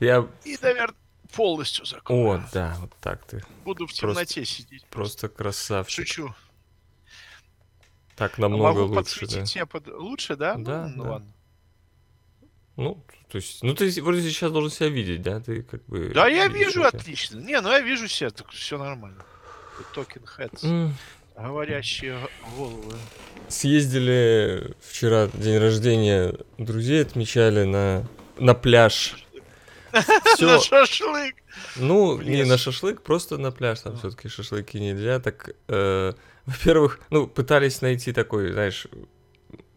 Я... И, наверное, полностью закрою. О, да, вот так ты. Буду в темноте сидеть. Просто красавчик. Шучу. Так намного Могу лучше, да. подсветить себе под... лучше, да? Да, ну, ну да. ладно. Ну, то есть, ну ты вроде сейчас должен себя видеть, да? Ты как бы... Да, я вижу это. отлично. Не, ну я вижу себя, так все нормально. Токен heads. М, Говорящие головы. Съездили вчера день рождения друзей отмечали на, на пляж. На шашлык. ну, не на шашлык, просто на пляж, там все-таки шашлыки нельзя. Так, э, во-первых, ну, пытались найти такой, знаешь,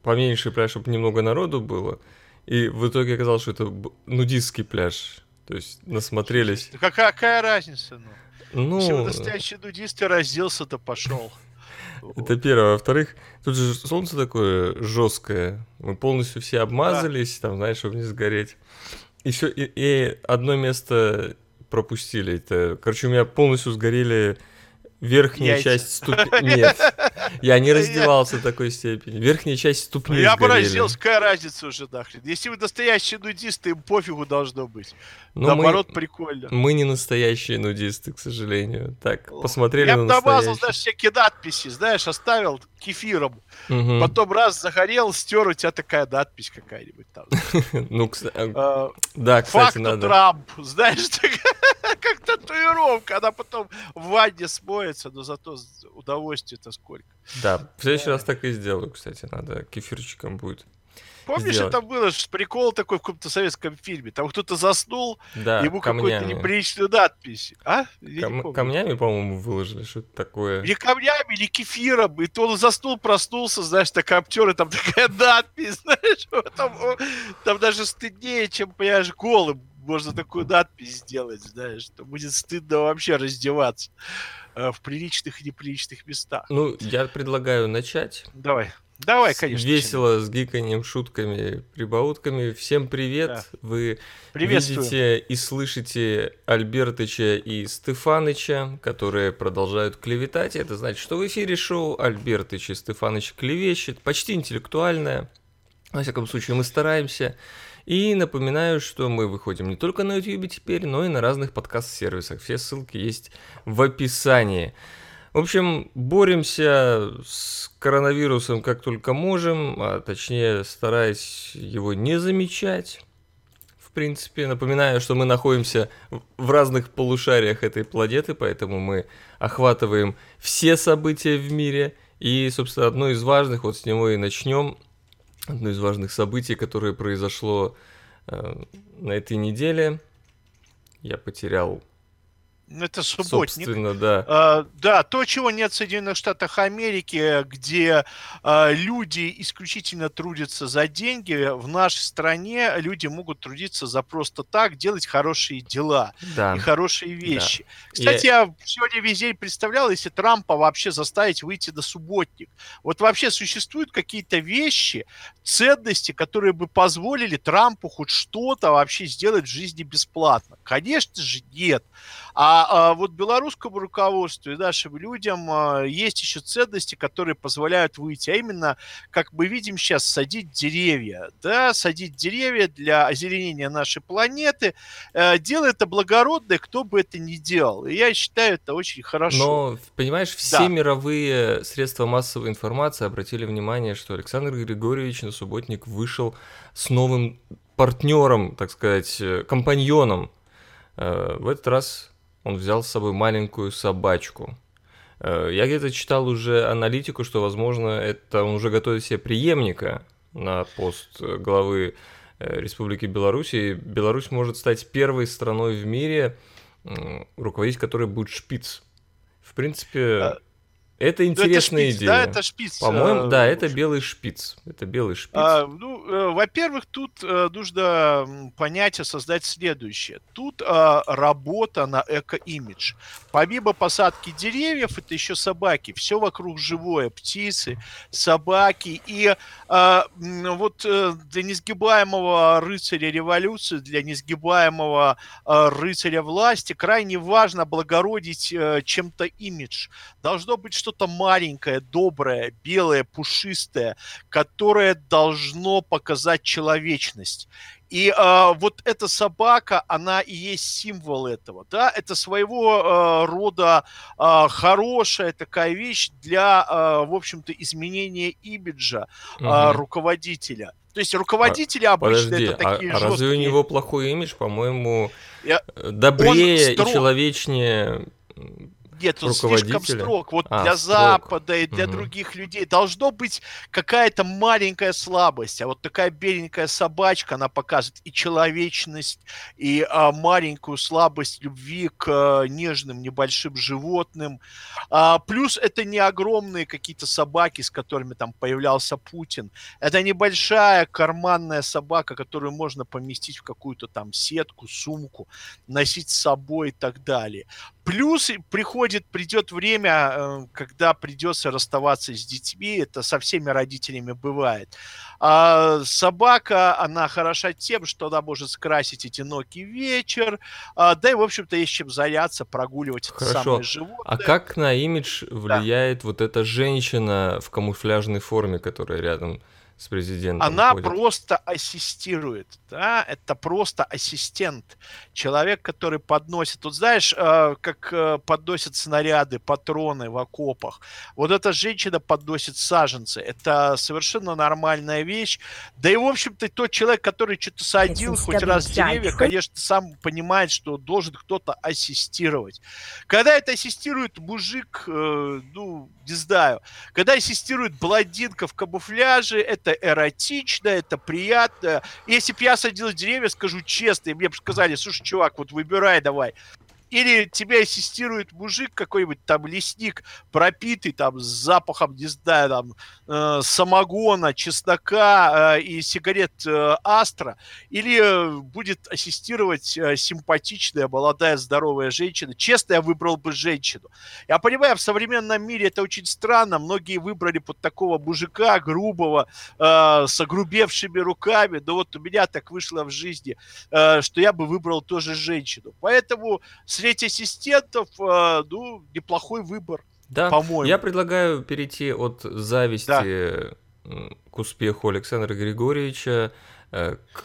поменьше пляж, чтобы немного народу было. И в итоге оказалось, что это нудистский пляж. То есть насмотрелись. Да какая, какая разница, ну? Если Ну, настоящий нудист и разделся, то пошел. Это первое. Во-вторых, тут же солнце такое жесткое. Мы полностью все обмазались, там, знаешь, чтобы не сгореть. Все, и, и одно место пропустили. Это, короче, у меня полностью сгорели верхняя Яйца. часть ступни. Нет, я не раздевался в такой степени. Верхняя часть ступни я разделся, какая разница уже нахрен. Если вы настоящие нудисты, им пофигу должно быть. Ну, Наоборот, мы, прикольно. мы не настоящие нудисты, к сожалению. Так, О, посмотрели Я на намазал, знаешь, всякие надписи, знаешь, оставил кефиром. Мгм. Потом раз загорел, стер, у тебя такая надпись какая-нибудь там. Ну, Э, да, кстати, надо. Трамп, знаешь, как татуировка. Она потом в ванне смоется, но зато удовольствие-то сколько. Да, в следующий раз так и сделаю, кстати, надо кефирчиком будет. Помнишь, Сделать. это было прикол такой в каком-то советском фильме? Там кто-то заснул, Да, ему какую-то неприличную надпись. А? Я Кам- камнями, по-моему, выложили, что это такое. Или камнями, или кефиром. И то он заснул, проснулся, знаешь, такая обтер, и там такая надпись, знаешь, там, там даже стыднее, чем, понимаешь, голым можно такую надпись сделать, знаешь, что будет стыдно вообще раздеваться э, в приличных и неприличных местах. Ну, я предлагаю начать. Давай, давай, конечно. Весело, с гиканьем, шутками, прибаутками. Всем привет! Да. Вы видите и слышите Альбертыча и Стефаныча, которые продолжают клеветать. Это значит, что в эфире шоу Альбертыч и Стефаныч клевещет. Почти интеллектуальное. Во всяком случае, мы стараемся. И напоминаю, что мы выходим не только на YouTube теперь, но и на разных подкаст-сервисах. Все ссылки есть в описании. В общем, боремся с коронавирусом как только можем, а точнее стараясь его не замечать. В принципе, напоминаю, что мы находимся в- разных полушариях этой планеты, поэтому мы охватываем все события в мире. И, собственно, одно из важных, вот с него и начнем, одно из важных событий, которое произошло э, на этой неделе. Я потерял, Это субботник. собственно, да. А, да, то, чего нет в Соединенных Штатах Америки, где а, люди исключительно трудятся за деньги, в нашей стране люди могут трудиться за просто так, делать хорошие дела Да. и хорошие вещи. Я- Кстати, я сегодня весь день представлял, если Трампа вообще заставить выйти на субботник. Вот вообще существуют какие-то вещи, ценности, которые бы позволили Трампу хоть что-то вообще сделать в жизни бесплатно? Конечно же, нет. А, а вот белорусскому руководству и нашим людям а, есть еще ценности, которые позволяют выйти. А именно, как мы видим сейчас, садить деревья. Да, садить деревья для озеленения нашей планеты. Э, дело это благородное, кто бы это ни делал. И я считаю, это очень хорошо. Но, понимаешь, все Да. мировые средства массовой информации обратили внимание, что Александр Григорьевич на субботник вышел с новым партнером, так сказать, э, компаньоном. Э, В этот раз он взял с собой маленькую собачку. Э, Я где-то читал уже аналитику, что, возможно, это он уже готовит себе преемника на пост э, главы э, Республики Беларусь. И Беларусь может стать первой страной в мире, руководить которой будет шпиц. В принципе, А, это Ну, это интересная шпиц, идея. Да, это шпиц. По-моему, э, да, это белый шпиц. Это белый шпиц. А, ну, э, во-первых, тут э, нужно понять и создать следующее. Тут а, работа на эко-имидж. Помимо посадки деревьев, это еще собаки. Все вокруг живое. Птицы, собаки. И а, м, вот э, для несгибаемого рыцаря революции, для несгибаемого а, рыцаря власти крайне важно облагородить э, чем-то имидж. Должно быть что-то маленькое, доброе, белое, пушистое, которое должно показать человечность. И э, вот эта собака, она и есть символ этого, да, это своего э, рода э, хорошая такая вещь для, э, в общем-то, изменения имиджа э, Мгм. руководителя. То есть руководители обычно Подожди, это а, такие а разве у жесткие. него плохой имидж? По-моему, Я- добрее и человечнее. Нет, он слишком строг. Вот А, для строг. Запада и для Мгм. других людей должно быть какая-то маленькая слабость. А вот такая беленькая собачка, она показывает и человечность, и а, маленькую слабость любви к а, нежным небольшим животным. А, плюс это не огромные какие-то собаки, с которыми там появлялся Путин. Это небольшая карманная собака, которую можно поместить в какую-то там сетку, сумку, носить с собой и так далее. Плюс приходит, придет время, э, когда придется расставаться с детьми. Это со всеми родителями бывает. А собака, она хороша тем, что она может скрасить одинокий вечер. а, да и, в общем-то, есть чем заняться, прогуливать это Хорошо. самое животное. А как на имидж влияет вот эта женщина в камуфляжной форме, которая рядом с президентом Она ходит? просто ассистирует, да, это просто ассистент, человек, который подносит, вот знаешь, э, как э, подносят снаряды, патроны в окопах, вот эта женщина подносит саженцы, это совершенно нормальная вещь, да и, в общем-то, тот человек, который что-то садил хоть раз деревья, конечно, сам понимает, что должен кто-то ассистировать. Когда это ассистирует мужик, э, ну, не знаю, когда ассистирует блондинка в камуфляже, это эротично, это приятно. Если бы я садил деревья, скажу честно, и мне бы сказали, слушай, чувак, вот выбирай давай. Или тебе ассистирует мужик какой-нибудь там лесник, пропитый там с запахом, не знаю, там э, самогона, чеснока э, и сигарет э, Астра, или э, будет ассистировать э, симпатичная, молодая, здоровая женщина. Честно, я выбрал бы женщину. Я понимаю, в современном мире это очень странно. Многие выбрали под такого мужика грубого, э, с огрубевшими руками. Но вот у меня так вышло в жизни, э, что я бы выбрал тоже женщину. Поэтому среди ассистентов, э, ну, неплохой выбор, Да, по-моему. я предлагаю перейти от зависти м, к успеху Александра Григорьевича э, к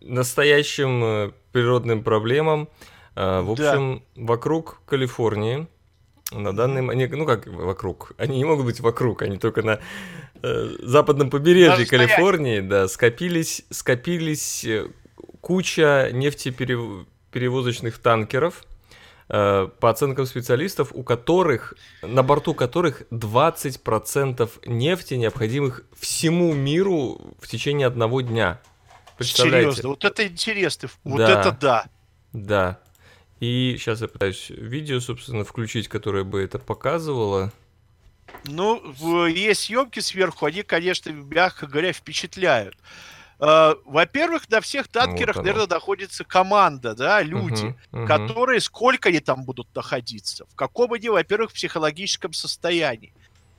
настоящим э, природным проблемам. Э, В Да. общем, вокруг Калифорнии на данный момент, ну как вокруг, они не могут быть вокруг, они только на э, западном побережье Даже стоять. Калифорнии, да, скопились, скопились куча нефтеперевозочных танкеров, по оценкам специалистов, у которых, на борту которых 20% нефти, необходимых всему миру в течение одного дня. Представляете? Серьезно, вот это интересно. Вот Да. это да. Да. И сейчас я пытаюсь видео, собственно, включить, которое бы это показывало. Ну, есть съемки сверху, они, конечно, мягко говоря, впечатляют. Э, Во-первых, на всех танкерах, оно. наверное, находится команда, да, люди, Мгм, мгм. которые, сколько они там будут находиться, в каком они, во-первых, психологическом состоянии.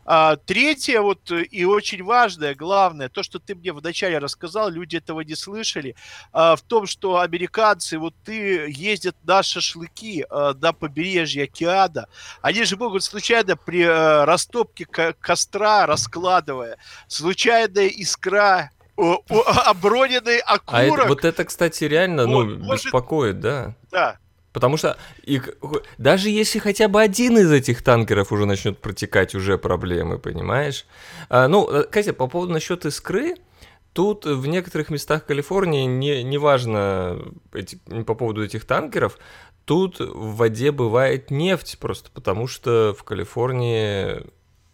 А, третье, вот э, и очень важное, главное, то, что ты мне вначале рассказал, люди этого не слышали, а, в том, что американцы, вот ты ездят на шашлыки а, на побережье океана, они же могут случайно при э, растопке ко- костра, раскладывая, случайная искра, оброненный А это- окурок, вот это, кстати, реально, ну, может- беспокоит, да. да, Потому что их, даже если хотя бы один из этих танкеров уже начнет протекать, уже проблемы, понимаешь? А, ну, э, Катя, по поводу насчет искры, тут в некоторых местах Калифорнии, не, неважно эти, по поводу этих танкеров, тут в воде бывает нефть, просто потому что в Калифорнии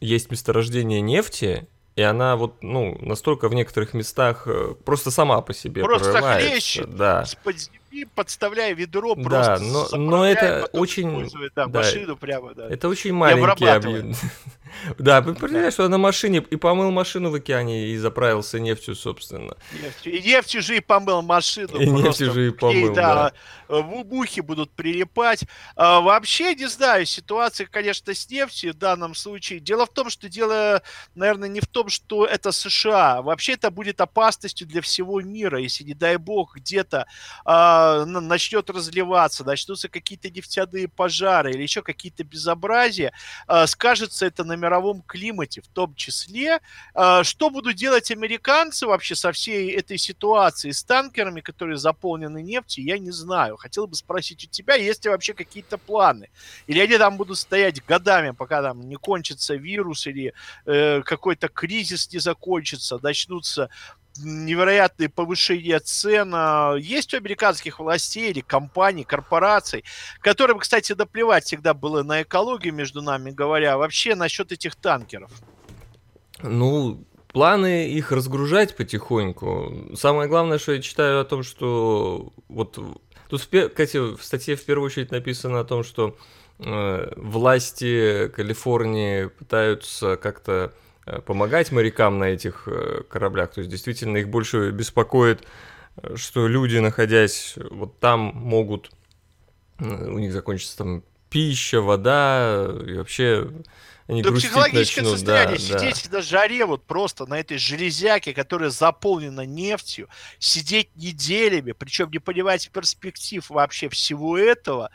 есть месторождение нефти, и она вот, ну, настолько в некоторых местах э, просто сама по себе Просто прорывается. хлещет. Да. с-под земли, подставляя ведро, Да, просто но- заправляя, но это очень- да, да, машину прямо, да. Это очень маленький объем. Да, представляешь, что на машине и помыл машину в океане и заправился нефтью, собственно. Нефтью. И нефтью же и помыл машину. И нефтью же и помыл, да. э, в- Мухи будут прилипать. А, вообще, не знаю, ситуация, конечно, с нефтью в данном случае. Дело в том, что дело, наверное, не в том, что это США. Вообще, это будет опасностью для всего мира, если, не дай бог, где-то а, э, начнет разливаться, начнутся какие-то нефтяные пожары или еще какие-то безобразия, э, скажется это на мировом климате в том числе. Э, что будут делать американцы вообще со всей этой ситуацией с танкерами, которые заполнены нефтью, я не знаю. Хотел бы спросить у тебя, есть ли вообще какие-то планы? Или они там будут стоять годами, пока там не кончится вирус или э, какой-то кризис не закончится, начнутся невероятные повышения цен а, есть у американских властей или компаний, корпораций, которым, кстати, доплевать всегда было на экологию, между нами говоря, вообще насчет этих танкеров? Ну, планы их разгружать потихоньку. Самое главное, что я читаю о том, что вот тут, кстати, в статье в первую очередь написано о том, что э, власти Калифорнии пытаются как-то помогать морякам на этих э, кораблях. То есть действительно их больше беспокоит, э, что люди, находясь вот там, могут у них закончится там пища, вода и вообще они да психологическое начнут, состояние, да, сидеть да. на жаре вот просто на этой железяке, которая заполнена нефтью, сидеть неделями, причем не понимать перспектив вообще всего этого,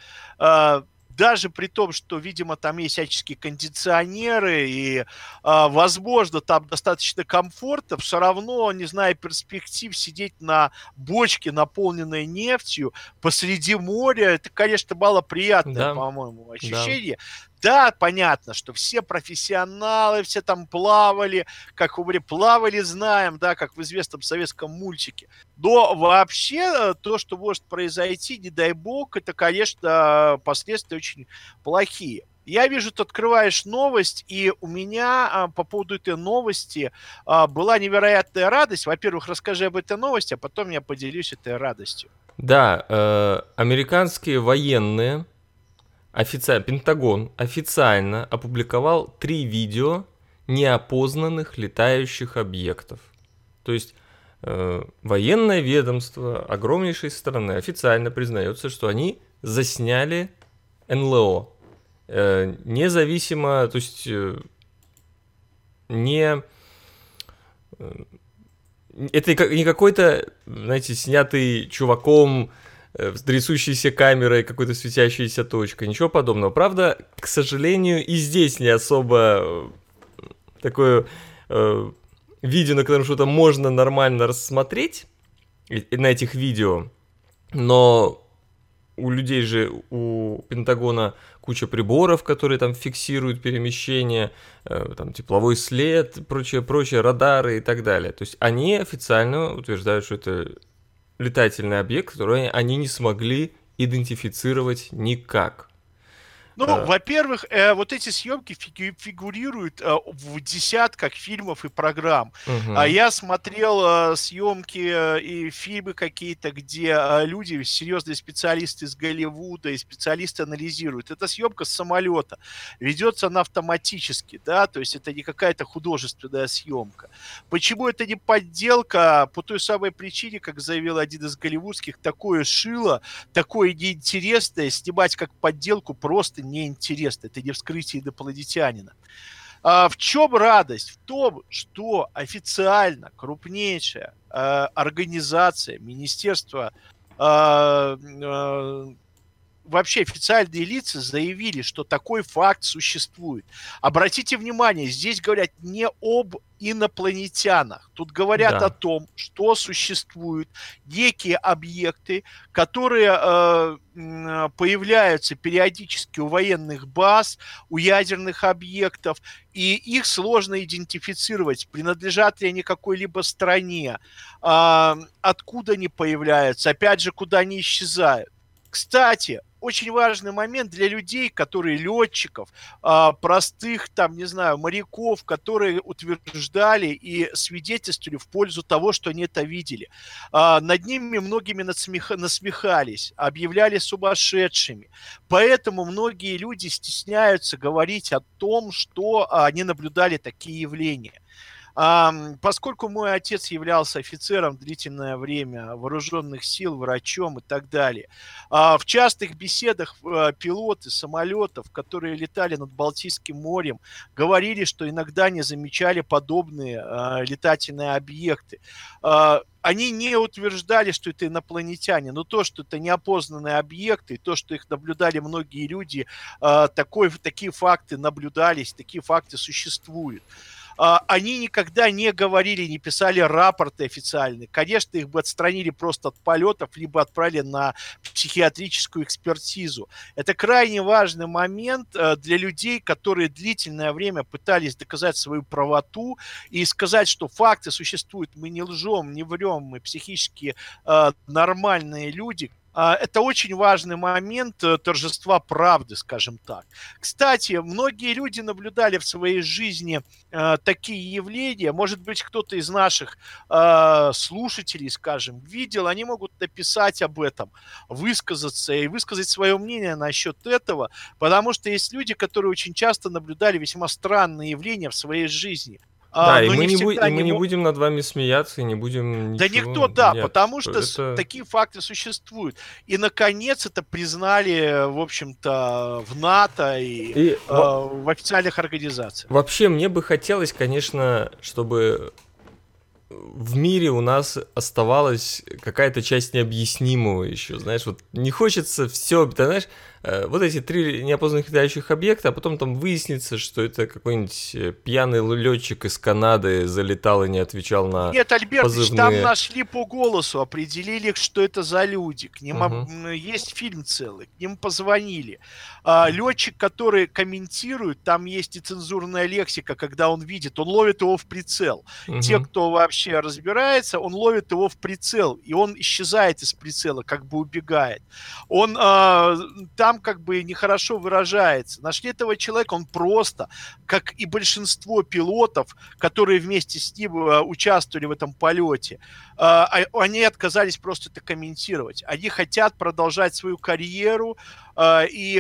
даже при том, что, видимо, там есть всяческие кондиционеры и, э, возможно, там достаточно комфортно, все равно, не зная перспектив, сидеть на бочке, наполненной нефтью посреди моря, это, конечно, малоприятное, да. по-моему, ощущение. Да. Да, понятно, что все профессионалы, все там плавали, как говорили, плавали, знаем, да, как в известном советском мультике. Но вообще э, то, что может произойти, не дай бог, это, конечно, последствия очень плохие. Я вижу, ты открываешь новость, и у меня а, по поводу этой новости а, была невероятная радость. Во-первых, расскажи об этой новости, а потом я поделюсь этой радостью. Да, э, американские военные офици... Пентагон официально опубликовал три видео неопознанных летающих объектов. То есть э, военное ведомство огромнейшей страны официально признается, что они засняли НЛО. Э, независимо, то есть э, не... Э, это не какой-то, знаете, снятый чуваком с трясущейся камерой, какой-то светящейся точкой, ничего подобного. Правда, к сожалению, и здесь не особо э, такое э, видео, на котором что-то можно нормально рассмотреть на этих видео, но у людей же, у Пентагона куча приборов, которые там фиксируют перемещение, э, там тепловой след, прочее, прочее, радары и так далее. То есть они официально утверждают, что это летательный объект, который они не смогли идентифицировать никак. Ну, а... во-первых, э, вот эти съемки фигурируют э, в десятках фильмов и программ. Угу. А я смотрел э, съемки э, и фильмы какие-то, где э, люди, серьезные специалисты из Голливуда и специалисты анализируют. Это съемка с самолета. Ведется она автоматически, да, то есть это не какая-то художественная съемка. Почему это не подделка? По той самой причине, как заявил один из голливудских, такое шило, такое неинтересное, снимать как подделку просто неинтересно, это не вскрытие инопланетянина. А в чем радость? В том, что официально крупнейшая э, организация, Министерство э, э, вообще официальные лица заявили, что такой факт существует. Обратите внимание, здесь говорят не об инопланетянах. Тут говорят да. о том, что существуют некие объекты, которые э, появляются периодически у военных баз, у ядерных объектов, и их сложно идентифицировать, принадлежат ли они какой-либо стране, э, откуда они появляются, опять же, куда они исчезают. Кстати, очень важный момент для людей, которые летчиков, а, простых, там, не знаю, моряков, которые утверждали и свидетельствовали в пользу того, что они это видели. А, над ними многими насмехались, объявляли сумасшедшими. Поэтому многие люди стесняются говорить о том, что они наблюдали такие явления. Поскольку мой отец являлся офицером длительное время вооруженных сил, врачом и так далее, а, в частых беседах э, пилоты самолетов, которые летали над Балтийским морем, говорили, что иногда не замечали подобные а, летательные объекты они не утверждали, что это инопланетяне, но то, что это неопознанные объекты, то, что их наблюдали многие люди, такой, такие факты наблюдались, такие факты существуют. А, они никогда не говорили, не писали рапорты официальные. Конечно, их бы отстранили просто от полетов, либо отправили на психиатрическую экспертизу. Это крайне важный момент э, для людей, которые длительное время пытались доказать свою правоту и сказать, что факты существуют, мы не лжем, не врем, мы психически э, нормальные люди, это очень важный момент э, торжества правды, скажем так. Кстати, многие люди наблюдали в своей жизни э, такие явления. Может быть, кто-то из наших э, слушателей, скажем, видел, они могут написать об этом, высказаться и высказать свое мнение насчет этого, потому что есть люди, которые очень часто наблюдали весьма странные явления в своей жизни – а, да, и мы, не, бу- и мы не будем над вами смеяться, и не будем ничего... Да никто, да, Нет, потому что это... такие факты существуют. И, наконец, это признали, в общем-то, в НАТО и, и э, в официальных организациях. Вообще, мне бы хотелось, конечно, чтобы в мире у нас оставалась какая-то часть необъяснимого еще, знаешь, вот не хочется все, ты знаешь, вот эти три неопознанных летающих объекта, а потом там выяснится, что это какой-нибудь э, пьяный летчик из Канады залетал и не отвечал на Нет, Альберт, позывные. там нашли по голосу, определили, что это за люди. К ним угу. есть фильм целый, к ним позвонили. А, летчик, который комментирует, там есть и цензурная лексика, когда он видит, он ловит его в прицел. Угу. Те, кто вообще разбирается, он ловит его в прицел, и он исчезает из прицела, как бы убегает. Он а, там там как бы нехорошо выражается. Нашли этого человека, он просто, как и большинство пилотов, которые вместе с ним э, участвовали в этом полете, э, а, они отказались просто это комментировать. Они хотят продолжать свою карьеру, и,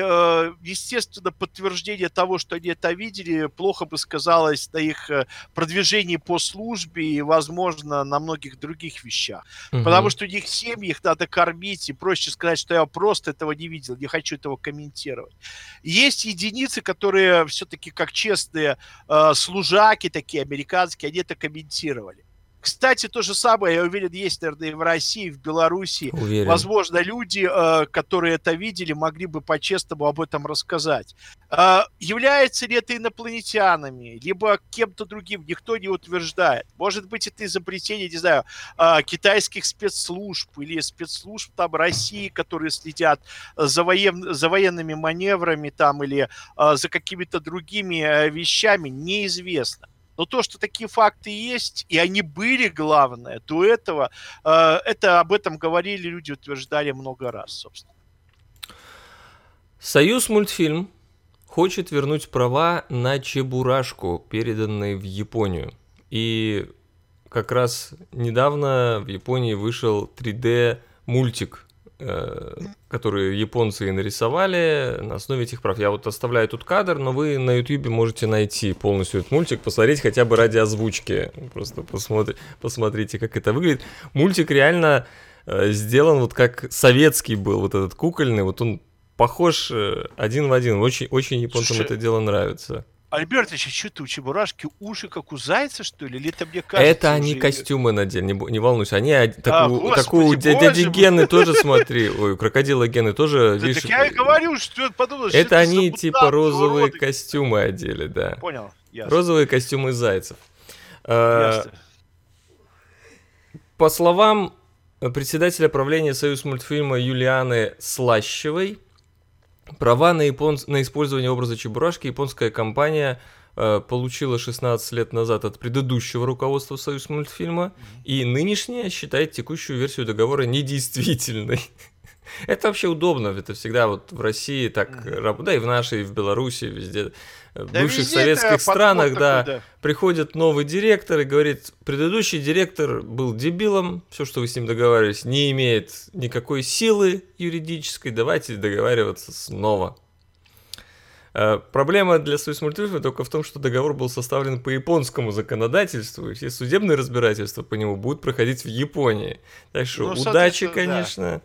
естественно, подтверждение того, что они это видели, плохо бы сказалось на их продвижении по службе и, возможно, на многих других вещах. Угу. Потому что у них семьи, их надо кормить, и проще сказать, что я просто этого не видел, не хочу этого комментировать. Есть единицы, которые все-таки как честные э, служаки такие американские, они это комментировали. Кстати, то же самое, я уверен, есть, наверное, и в России, и в Беларуси. Уверен. Возможно, люди, э, которые это видели, могли бы по-честному об этом рассказать. Э, является ли это инопланетянами, либо кем-то другим, никто не утверждает. Может быть, это изобретение, не знаю, э, китайских спецслужб или спецслужб там России, которые следят за, воен... за военными маневрами там или за какими-то другими вещами, неизвестно. Но то, что такие факты есть, и они были, главное, до этого, э, это об этом говорили люди, утверждали много раз, собственно. Союз мультфильм хочет вернуть права на Чебурашку, переданные в Японию. И как раз недавно в Японии вышел 3D мультик которые японцы нарисовали на основе этих прав. Я вот оставляю тут кадр, но вы на YouTube можете найти полностью этот мультик, посмотреть хотя бы ради озвучки. Просто посмотри, посмотрите, как это выглядит. Мультик реально э, сделан вот как советский был, вот этот кукольный, вот он похож э, один в один. Очень, очень японцам Слушай, это дело нравится. Альбертович, а что ты у Чебурашки уши как у зайца, что ли? Или это мне кажется? Это они уже... костюмы надели, не, не волнуйся. Они а, такую, такую дяди Гены тоже смотри. Ой, крокодила Гены тоже, видишь... Так я и говорю, что подумал, Это что они типа розовые костюмы одели, да. Понял, ясно. Розовые костюмы зайцев. А, ясно. По словам председателя правления Союз мультфильма Юлианы Слащевой, Права на, япон... на использование образа Чебурашки японская компания э, получила 16 лет назад от предыдущего руководства Союз мультфильма, и нынешняя считает текущую версию договора недействительной. Это вообще удобно, это всегда вот в России так, да и в нашей, и в Беларуси, везде в да бывших советских странах, да, такой, да, приходит новый директор и говорит, предыдущий директор был дебилом, все, что вы с ним договаривались, не имеет никакой силы юридической, давайте договариваться снова. Э, проблема для Союз мультфильма только в том, что договор был составлен по японскому законодательству, и все судебные разбирательства по нему будут проходить в Японии. Так что ну, удачи, конечно. Да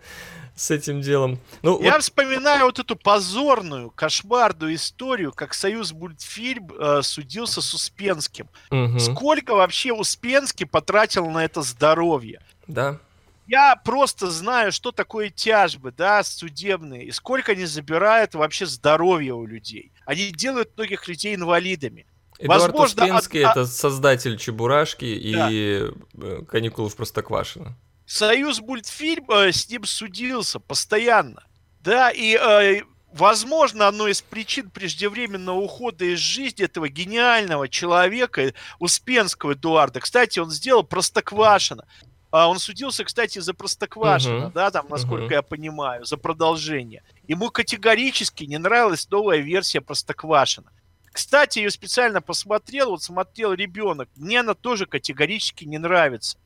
с этим делом. Ну, Я вот... вспоминаю вот эту позорную, кошмарную историю, как Союз мультфильм э, судился с Успенским. Угу. Сколько вообще Успенский потратил на это здоровье? Да. Я просто знаю, что такое тяжбы, да, судебные, и сколько они забирают вообще здоровья у людей. Они делают многих людей инвалидами. Эдуард Возможно, Успенский от... это создатель Чебурашки да. и э, каникулы в Простоквашино. Союз мультфильм э, с ним судился постоянно. Да, и э, возможно, одной из причин преждевременного ухода из жизни этого гениального человека, Успенского Эдуарда. Кстати, он сделал Простоквашино. А он судился, кстати, за Простоквашино, uh-huh. да, там, насколько uh-huh. я понимаю, за продолжение. Ему категорически не нравилась новая версия Простоквашино. Кстати, ее специально посмотрел, вот смотрел ребенок. Мне она тоже категорически не нравится.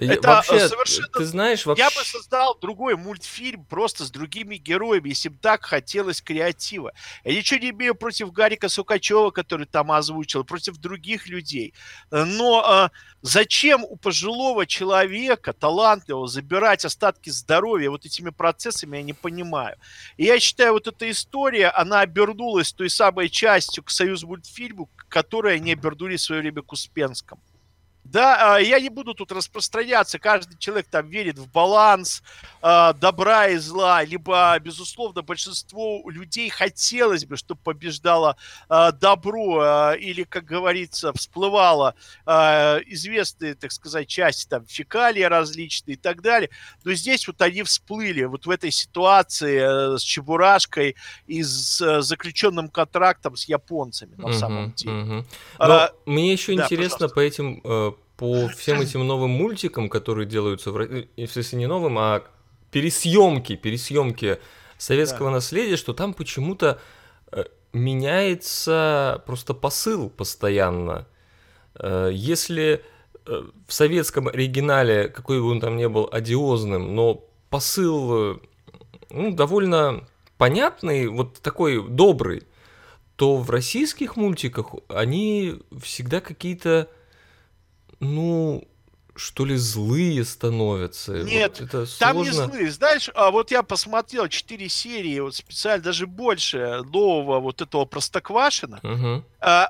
Это вообще, совершенно... Ты знаешь, вообще... Я бы создал другой мультфильм просто с другими героями, если бы так хотелось креатива. Я ничего не имею против Гарика Сукачева, который там озвучил, против других людей. Но а, зачем у пожилого человека, талантливого, забирать остатки здоровья вот этими процессами, я не понимаю. И я считаю, вот эта история, она обернулась той самой частью к Союз мультфильму, которой они обернулись в свое время к Успенскому. Да, а, я не буду тут распространяться, каждый человек там верит в баланс э, добра и зла, либо, безусловно, большинство людей хотелось бы, чтобы побеждало э, добро, или, как говорится, всплывало э, известные, так сказать, части, там, фекалии различные и так далее, но здесь вот они всплыли вот в этой ситуации э, с Чебурашкой и с э, заключенным контрактом с японцами, на uh-huh, самом деле. Uh-huh. Но а, мне еще да, интересно пожалуйста. по этим э, по всем этим новым мультикам, которые делаются, в, в смысле не новым, а пересъемки, пересъемки советского да. наследия, что там почему-то э, меняется просто посыл постоянно. Э, если э, в советском оригинале, какой бы он там ни был одиозным, но посыл ну, довольно понятный, вот такой добрый, то в российских мультиках они всегда какие-то ну, что ли, злые становятся. Нет, вот это там сложно. не злые. Знаешь, а вот я посмотрел 4 серии, вот специально даже больше нового вот этого Простоквашина. Угу. А,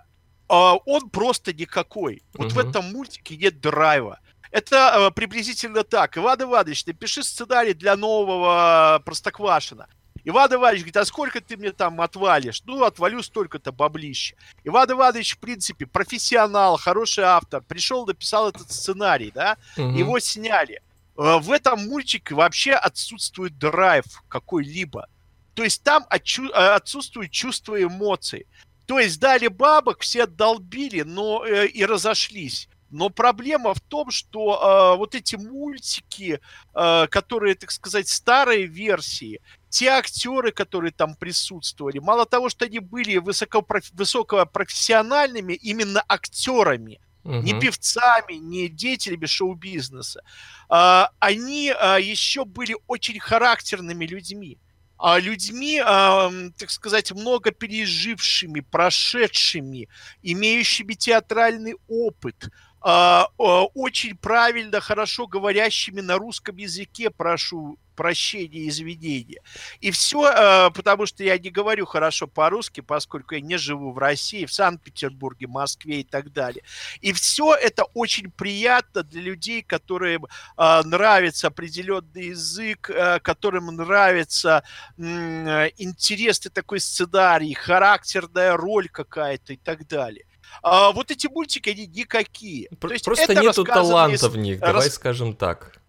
а, он просто никакой. Вот угу. в этом мультике нет драйва. Это а, приблизительно так. Иван Иванович, напиши сценарий для нового Простоквашина. Иван Иванович говорит, а сколько ты мне там отвалишь? Ну, отвалю столько-то баблища. Иван Иванович, в принципе, профессионал, хороший автор. Пришел, написал этот сценарий, да? Угу. Его сняли. Э, в этом мультике вообще отсутствует драйв какой-либо. То есть там э, отсутствует чувство эмоций. То есть дали бабок, все долбили, но э, и разошлись. Но проблема в том, что э, вот эти мультики, э, которые, так сказать, старые версии, те актеры, которые там присутствовали, мало того, что они были высокопроф... высокопрофессиональными именно актерами, угу. не певцами, не деятелями шоу-бизнеса, э, они э, еще были очень характерными людьми. А людьми, э, так сказать, много пережившими, прошедшими, имеющими театральный опыт, очень правильно, хорошо говорящими на русском языке, прошу прощения извинения. И все, э, потому что я не говорю хорошо по-русски, поскольку я не живу в России, в Санкт-Петербурге, Москве и так далее. И все это очень приятно для людей, которым э, нравится определенный язык, которым нравится интересный такой сценарий, характерная роль какая-то и так далее. А, вот эти мультики, они никакие. Просто нету таланта в них, давай рас... скажем так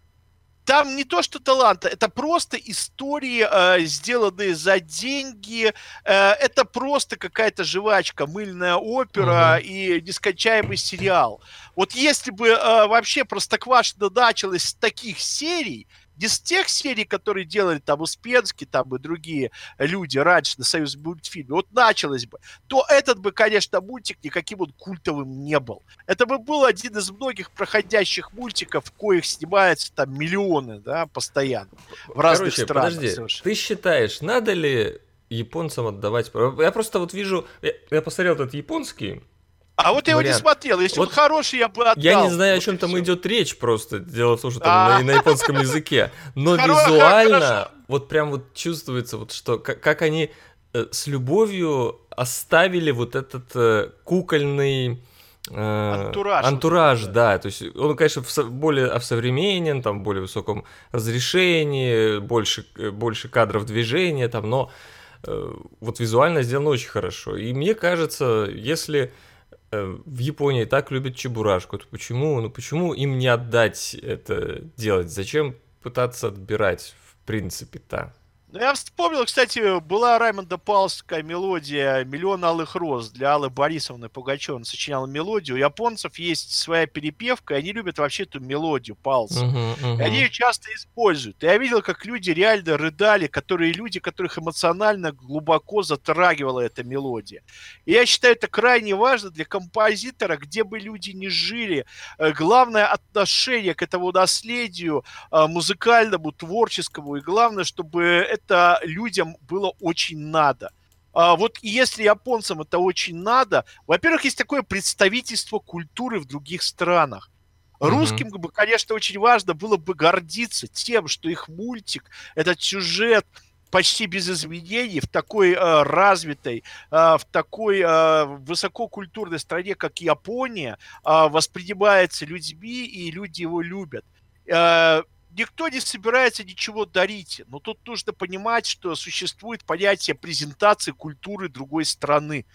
там не то что таланта, это просто истории, э, сделанные за деньги. Э, это просто какая-то жвачка, мыльная опера угу. и нескончаемый сериал. Вот если бы э, вообще Простоквашино началось с таких серий, тех серий, которые делали там Успенский, там и другие люди раньше на Союз мультфильме, вот началось бы, то этот бы, конечно, мультик никаким он культовым не был. Это бы был один из многих проходящих мультиков, в коих снимается там миллионы, да, постоянно, в разных Короче, странах. Подожди, совершенно. ты считаешь, надо ли японцам отдавать... Я просто вот вижу... Я, я посмотрел этот японский, а вот я его не смотрел. Если вот он хороший, я бы отдал. Я не знаю, о чем там идет речь просто. Дело в том, что там на, на японском языке. Но визуально вот прям вот чувствуется, вот что как, они э, с любовью оставили вот этот э, кукольный э, антураж, антураж да. То есть он, конечно, в, более осовременен, там, в более высоком разрешении, больше, больше кадров движения, там, но вот визуально сделано очень хорошо. И мне кажется, если в Японии так любят чебурашку, то почему, ну почему им не отдать это делать? Зачем пытаться отбирать в принципе-то? Ну, я вспомнил, кстати, была Раймонда Палская мелодия «Миллион алых роз» для Аллы Борисовны Пугачева. Он сочинял мелодию. У японцев есть своя перепевка, и они любят вообще эту мелодию Палса. Uh-huh, uh-huh. И они ее часто используют. И я видел, как люди реально рыдали, которые люди, которых эмоционально глубоко затрагивала эта мелодия. И я считаю, это крайне важно для композитора, где бы люди ни жили. Э, главное отношение к этому наследию э, музыкальному, творческому. И главное, чтобы это это людям было очень надо. А вот если японцам это очень надо, во-первых, есть такое представительство культуры в других странах. Русским бы, конечно, очень важно было бы гордиться тем, что их мультик, этот сюжет почти без изменений в такой э, развитой, э, в такой э, высококультурной стране, как Япония, э, воспринимается людьми, и люди его любят. Э, никто не собирается ничего дарить. Но тут нужно понимать, что существует понятие презентации культуры другой страны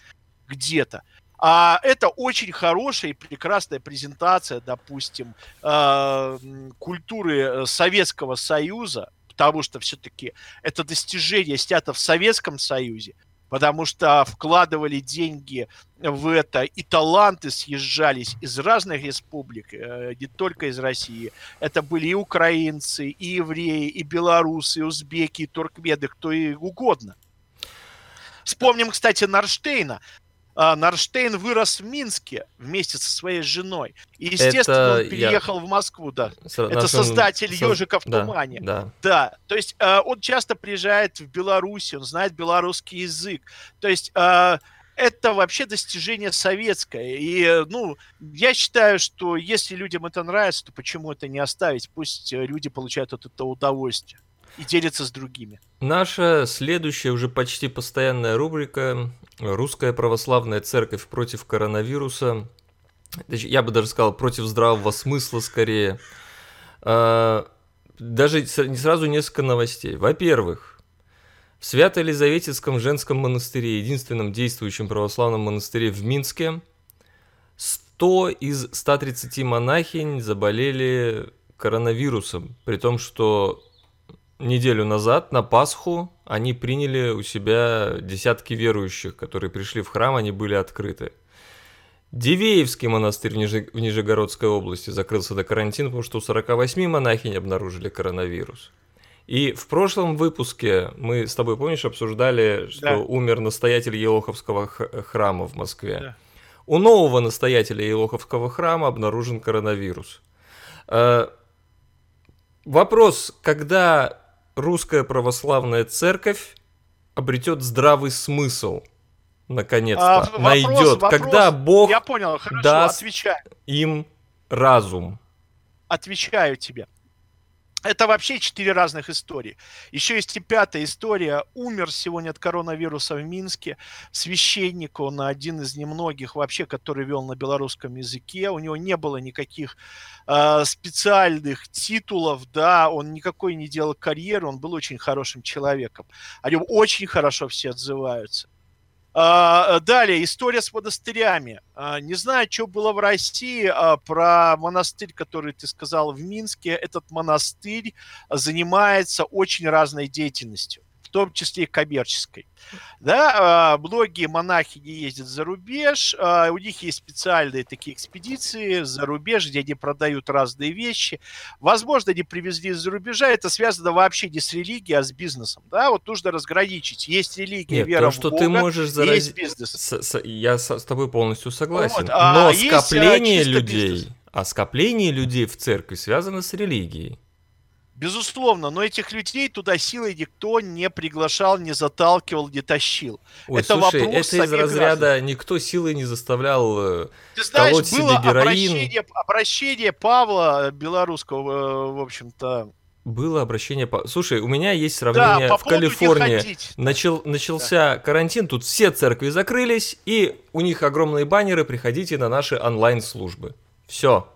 где-то. А это очень хорошая и прекрасная презентация, допустим, э, культуры э, Советского Союза, потому что все-таки это достижение снято в Советском Союзе потому что вкладывали деньги в это, и таланты съезжались из разных республик, э, не только из России. Это были и украинцы, и евреи, и белорусы, и узбеки, и туркмены, кто и угодно. Вспомним, кстати, Нарштейна. А, Нарштейн вырос в Минске вместе со своей женой. И, естественно, это он переехал я... в Москву, да. С это нашим... создатель Со... ежика в да, тумане. Да. да. То есть э, он часто приезжает в Беларусь, он знает белорусский язык. То есть э, это вообще достижение советское. И, ну, я считаю, что если людям это нравится, то почему это не оставить? Пусть э, люди получают от этого удовольствие и делятся с другими. Наша следующая уже почти постоянная рубрика «Русская православная церковь против коронавируса». Я бы даже сказал, против здравого смысла скорее. А, даже не сразу несколько новостей. Во-первых, в Свято-Елизаветинском женском монастыре, единственном действующем православном монастыре в Минске, 100 из 130 монахинь заболели коронавирусом, при том, что неделю назад, на Пасху, они приняли у себя десятки верующих, которые пришли в храм, они были открыты. Дивеевский монастырь в, Нижи... в Нижегородской области закрылся до карантина, потому что у 48 монахинь обнаружили коронавирус. И в прошлом выпуске мы с тобой, помнишь, обсуждали, что да. умер настоятель Елоховского храма в Москве. Да. У нового настоятеля Елоховского храма обнаружен коронавирус. Э, вопрос, когда русская православная церковь обретет здравый смысл, наконец-то, а, найдет, вопрос, когда Бог я понял, хорошо, даст отвечаю. им разум. Отвечаю тебе. Это вообще четыре разных истории. Еще есть и пятая история. Умер сегодня от коронавируса в Минске. Священник, он один из немногих вообще, который вел на белорусском языке. У него не было никаких э, специальных титулов, да, он никакой не делал карьеры, он был очень хорошим человеком. О нем очень хорошо все отзываются. А, далее, история с монастырями. А, не знаю, что было в России а, про монастырь, который ты сказал в Минске. Этот монастырь занимается очень разной деятельностью в том числе и коммерческой. Да, а, многие монахи не ездят за рубеж, а, у них есть специальные такие экспедиции за рубеж, где они продают разные вещи. Возможно, они привезли из-за рубежа, это связано вообще не с религией, а с бизнесом. Да, вот нужно разграничить. Есть религия, Нет, вера то, что в Бога, ты можешь заразить... есть бизнес. С, с, я с, с тобой полностью согласен. Вот, а Но скопление есть, людей, бизнес. а скопление людей в церкви связано с религией. Безусловно, но этих людей туда силой никто не приглашал, не заталкивал, не тащил. Ой, это слушай, вопрос это из разряда граждан. никто силой не заставлял э, Ты знаешь, колоть было себе героин. Обращение, обращение Павла белорусского, в общем-то, было обращение по... Слушай, у меня есть сравнение да, по в Калифорнии. Начал, начался да. карантин, тут все церкви закрылись, и у них огромные баннеры «Приходите на наши онлайн-службы». Все.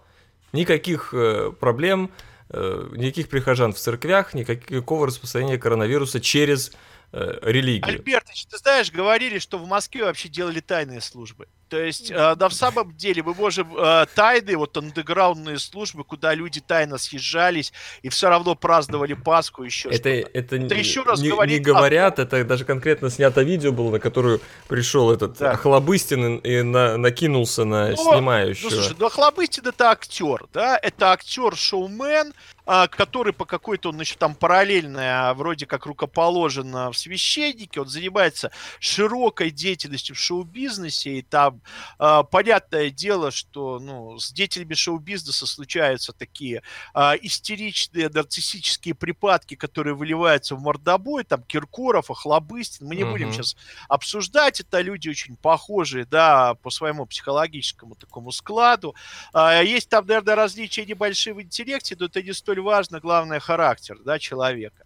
Никаких э, проблем, э, никаких прихожан в церквях, никакого распространения коронавируса через э, религию. Альбертович, ты знаешь, говорили, что в Москве вообще делали тайные службы. То есть, э, да, в самом деле, мы можем э, тайные, вот андеграундные службы, куда люди тайно съезжались и все равно праздновали Пасху еще это, это, это еще раз не, говорит не говорят, о... это даже конкретно снято видео было, на которое пришел этот да. Хлобыстин и на, накинулся на но, снимающего. Ну, слушай, ну Хлобыстин это актер, да, это актер-шоумен, а, который по какой-то, он еще там параллельно, а, вроде как рукоположен в священнике, он занимается широкой деятельностью в шоу-бизнесе, и там понятное дело, что ну, с деятелями шоу-бизнеса случаются такие э, истеричные нарциссические припадки, которые выливаются в мордобой, там Киркоров, Охлобыстин, мы не uh-huh. будем сейчас обсуждать, это люди очень похожие, да, по своему психологическому такому складу. Э, есть там, наверное, различия небольшие в интеллекте, но это не столь важно, главное характер, да, человека.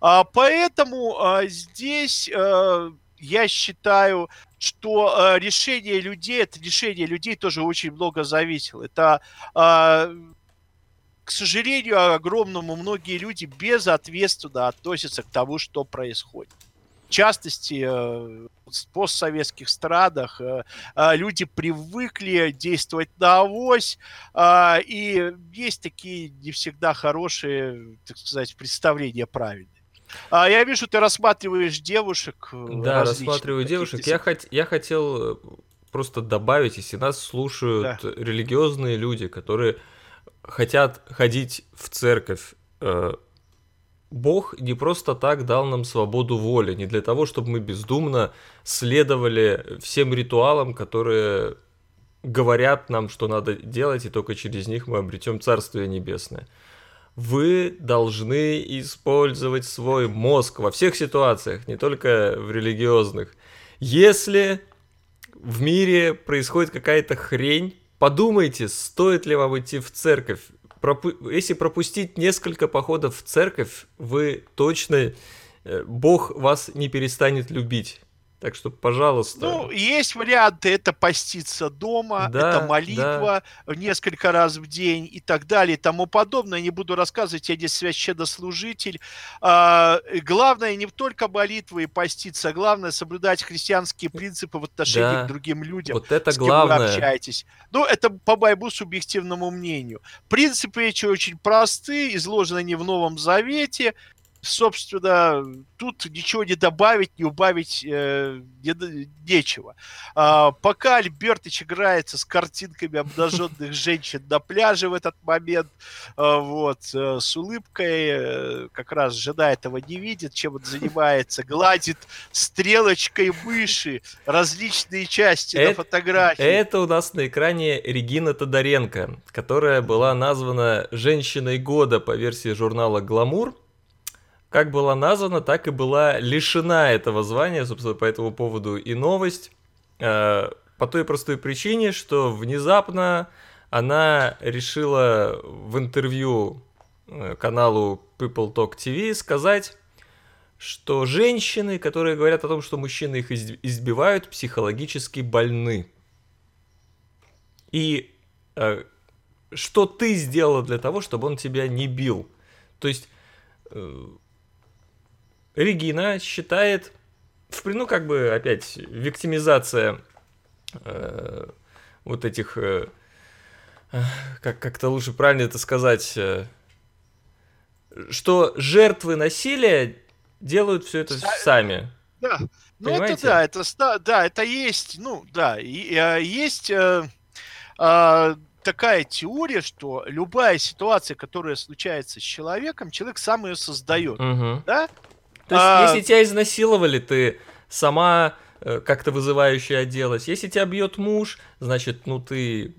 А, поэтому а, здесь а, я считаю, что э, решение людей, это решение людей тоже очень много зависело. Это, э, к сожалению, огромному многие люди безответственно относятся к тому, что происходит. В частности, э, в постсоветских странах э, э, люди привыкли действовать на авось, э, и есть такие не всегда хорошие, так сказать, представления правильные. А, я вижу, ты рассматриваешь девушек. Э, да, рассматриваю девушек. Я, хот... я хотел э, просто добавить, если нас слушают да. религиозные люди, которые хотят ходить в церковь, э, Бог не просто так дал нам свободу воли, не для того, чтобы мы бездумно следовали всем ритуалам, которые говорят нам, что надо делать, и только через них мы обретем Царствие Небесное вы должны использовать свой мозг во всех ситуациях, не только в религиозных. Если в мире происходит какая-то хрень, подумайте, стоит ли вам идти в церковь. Пропу- если пропустить несколько походов в церковь, вы точно, э, Бог вас не перестанет любить. Так что, пожалуйста. Ну, есть варианты, это поститься дома, да, это молитва да. несколько раз в день и так далее и тому подобное. Не буду рассказывать, я здесь священнослужитель. А, главное не только молитвы и поститься, главное соблюдать христианские принципы в отношении да. к другим людям. Вот это с кем главное. вы общаетесь. Ну, это по моему субъективному мнению. Принципы эти очень простые, изложены не в Новом Завете, собственно, тут ничего не добавить, не убавить э, не, нечего. А, пока Альбертыч играется с картинками обнаженных женщин на пляже в этот момент, а, вот, э, с улыбкой, э, как раз жена этого не видит, чем он занимается, гладит стрелочкой мыши различные части это, на фотографии. Это у нас на экране Регина Тодоренко, которая была названа «Женщиной года» по версии журнала «Гламур», как была названа, так и была лишена этого звания, собственно, по этому поводу и новость. Э, по той простой причине, что внезапно она решила в интервью э, каналу People Talk TV сказать, что женщины, которые говорят о том, что мужчины их избивают, психологически больны. И э, что ты сделала для того, чтобы он тебя не бил? То есть э, Регина считает, ну как бы опять виктимизация э, вот этих, э, как как-то лучше правильно это сказать, э, что жертвы насилия делают все это сами. Да, ну это да, это да, это есть, ну да, и, э, есть э, э, такая теория, что любая ситуация, которая случается с человеком, человек сам ее создает, угу. да? То есть, а... если тебя изнасиловали, ты сама э, как-то вызывающе оделась. Если тебя бьет муж, значит, ну ты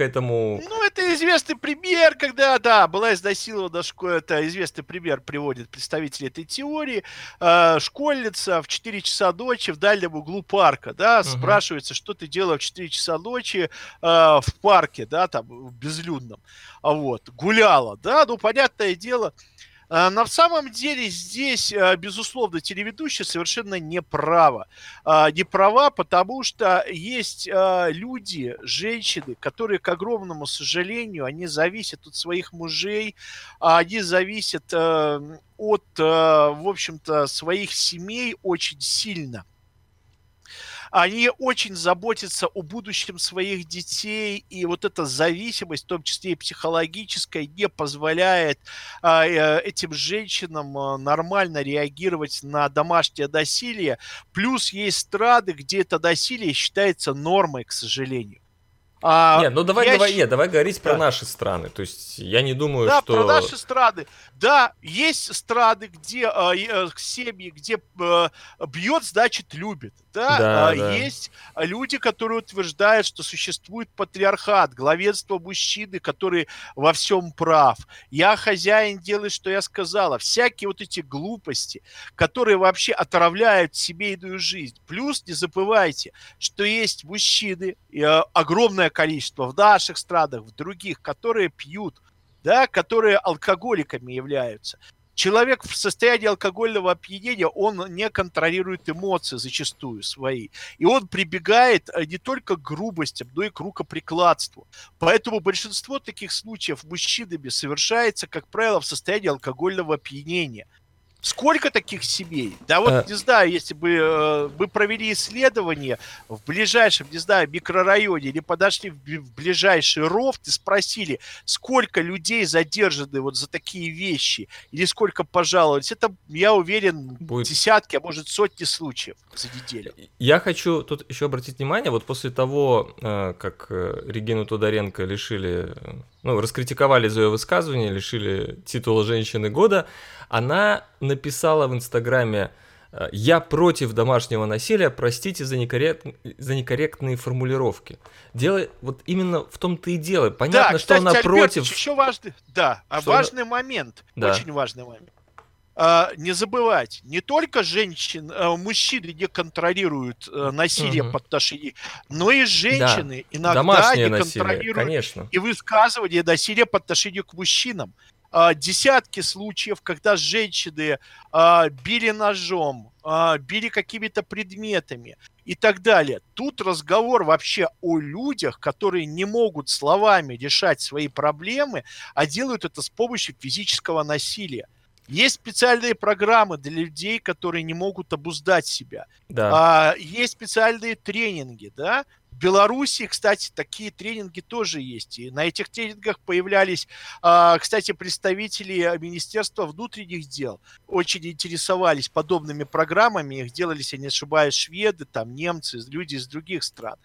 к этому... Ну, это известный пример, когда, да, была изнасилована школа, это известный пример приводит представители этой теории. Э, школьница в 4 часа ночи в дальнем углу парка, да, угу. спрашивается, что ты делала в 4 часа ночи э, в парке, да, там, безлюдном, а вот, гуляла, да, ну, понятное дело, а, на самом деле здесь, а, безусловно, телеведущая совершенно не права. А, не права, потому что есть люди, женщины, которые, к огромному сожалению, они зависят от своих мужей, они зависят э, от, э, в общем-то, своих семей очень сильно они очень заботятся о будущем своих детей, и вот эта зависимость, в том числе и психологическая, не позволяет а, э, этим женщинам а, нормально реагировать на домашнее насилие. Плюс есть страны, где это насилие считается нормой, к сожалению. А, нет, ну давай, давай, нет, давай говорить да. про наши страны. То есть я не думаю, да, что... про наши страны. Да, есть страны, где э, семьи, где э, бьет, значит любит. Да, да, а, да. есть люди, которые утверждают, что существует патриархат, главенство мужчины, который во всем прав. Я хозяин, делаю, что я сказала. Всякие вот эти глупости, которые вообще отравляют семейную жизнь. Плюс не забывайте, что есть мужчины, э, огромное количество в наших странах, в других, которые пьют, да, которые алкоголиками являются. Человек в состоянии алкогольного опьянения, он не контролирует эмоции зачастую свои. И он прибегает э, не только к грубостям, но и к рукоприкладству. Поэтому большинство таких случаев мужчинами совершается, как правило, в состоянии алкогольного опьянения. Сколько таких семей? Да вот, а... не знаю, если бы э, мы провели исследование в ближайшем, не знаю, микрорайоне или подошли в, в ближайший ров, и спросили, сколько людей задержаны вот за такие вещи, или сколько пожаловались, это, я уверен, Будет... десятки, а может сотни случаев за неделю. Я хочу тут еще обратить внимание, вот после того, э, как э, Регину Тодоренко лишили, э, ну, раскритиковали за ее высказывание, лишили титула женщины года, она написала в Инстаграме э, «Я против домашнего насилия, простите за, некоррект... за некорректные формулировки». Дело вот именно в том-то и дело. Понятно, да, что кстати, она Альбертович, против... еще важный, да, а что важный она... момент, да. очень важный момент. А, не забывать, не только женщин, а, мужчины не контролируют а, насилие угу. по отношению, но и женщины да. иногда Домашнее не насилие, контролируют конечно. и высказывание насилия по отношению к мужчинам а, десятки случаев, когда женщины а, били ножом, а, били какими-то предметами и так далее. Тут разговор вообще о людях, которые не могут словами решать свои проблемы, а делают это с помощью физического насилия. Есть специальные программы для людей, которые не могут обуздать себя. Да. А, есть специальные тренинги, да. Беларуси, кстати, такие тренинги тоже есть. И на этих тренингах появлялись, а, кстати, представители Министерства внутренних дел. Очень интересовались подобными программами. Их делали, если не ошибаюсь, шведы, там немцы, люди из других стран.